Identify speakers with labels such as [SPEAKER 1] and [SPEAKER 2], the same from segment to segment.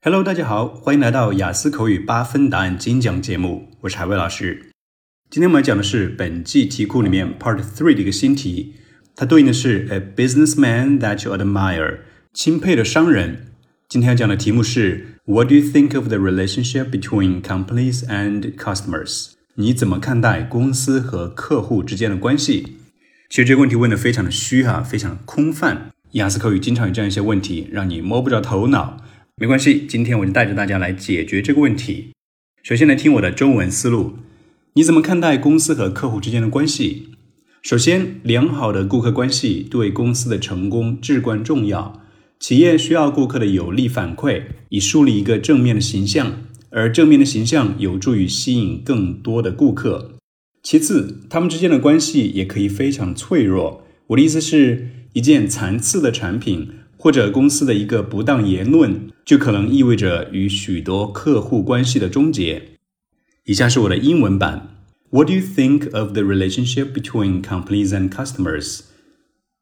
[SPEAKER 1] Hello，大家好，欢迎来到雅思口语八分答案精讲节目，我是海威老师。今天我们讲的是本季题库里面 Part Three 的一个新题，它对应的是 A businessman that you admire，钦佩的商人。今天要讲的题目是 What do you think of the relationship between companies and customers？你怎么看待公司和客户之间的关系？其实这个问题问的非常的虚哈，非常空泛。雅思口语经常有这样一些问题，让你摸不着头脑。没关系，今天我就带着大家来解决这个问题。首先来听我的中文思路，你怎么看待公司和客户之间的关系？首先，良好的顾客关系对公司的成功至关重要。企业需要顾客的有力反馈，以树立一个正面的形象，而正面的形象有助于吸引更多的顾客。其次，他们之间的关系也可以非常脆弱。我的意思是，一件残次的产品。或者公司的一个不当言论，就可能意味着与许多客户关系的终结。以下是我的英文版。What do you think of the relationship between companies and customers?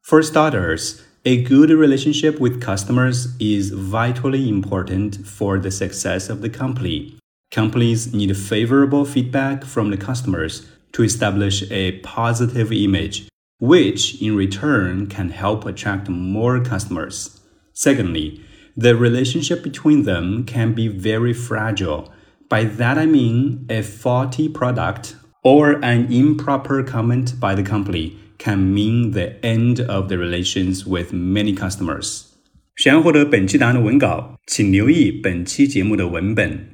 [SPEAKER 1] For starters, a good relationship with customers is vitally important for the success of the company. Companies need favorable feedback from the customers to establish a positive image which in return can help attract more customers. Secondly, the relationship between them can be very fragile. By that I mean a faulty product or an improper comment by the company can mean the end of the relations with many customers. 想要获得本期答案的文稿，请留意本期节目的文本。